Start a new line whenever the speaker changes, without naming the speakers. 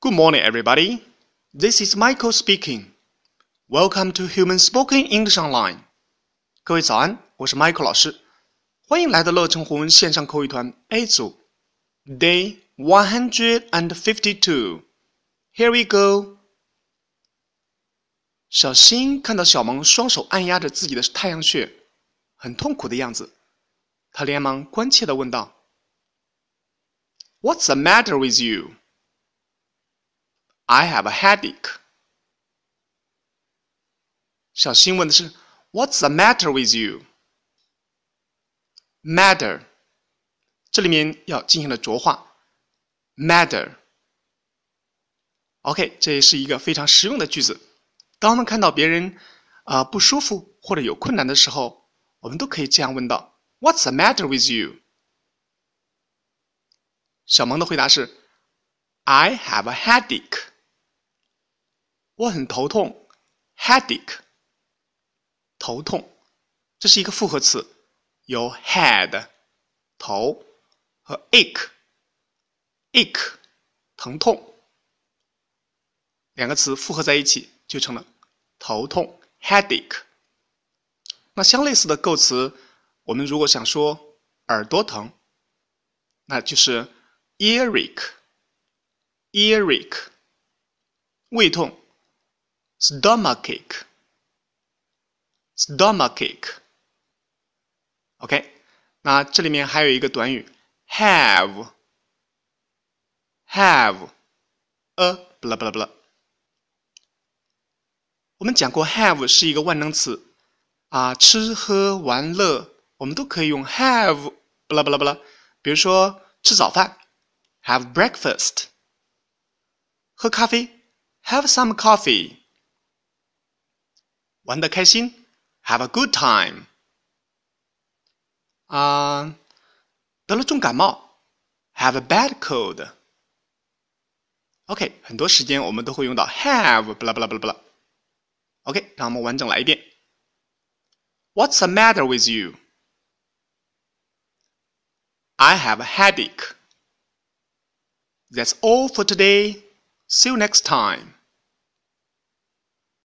Good morning, everybody. This is Michael speaking. Welcome to Human Spoken English Online. 各位早安，我是 Michael 老师，欢迎来到乐成红文线上口语团 A 组，Day one hundred and fifty-two. Here we go. 小新看到小萌双手按压着自己的太阳穴，很痛苦的样子，他连忙关切地问道：“What's the matter with you?” I have a headache. 小新问的是 What's the matter with you? Matter，这里面要进行了浊化。Matter。OK，这也是一个非常实用的句子。当我们看到别人啊、呃、不舒服或者有困难的时候，我们都可以这样问道：What's the matter with you？小萌的回答是：I have a headache。 我很头痛，headache，头痛，这是一个复合词，有 head 头和 ache，ache 疼痛，两个词复合在一起就成了头痛。Headache。那相类似的构词，我们如果想说耳朵疼，那就是 earache，earache，胃痛。Stomachache, stomachache。OK，那这里面还有一个短语 have have a 不啦不啦不啦。我们讲过 have 是一个万能词啊，吃喝玩乐我们都可以用 have 不啦不啦不啦。比如说吃早饭，have breakfast；喝咖啡，have some coffee。玩的开心，Have a good time。啊，得了重感冒，Have a bad cold。OK，很多时间我们都会用到 have，不啦不啦不啦不啦。OK，让我们完整来一遍。What's the matter with you? I have a headache. That's all for today. See you next time.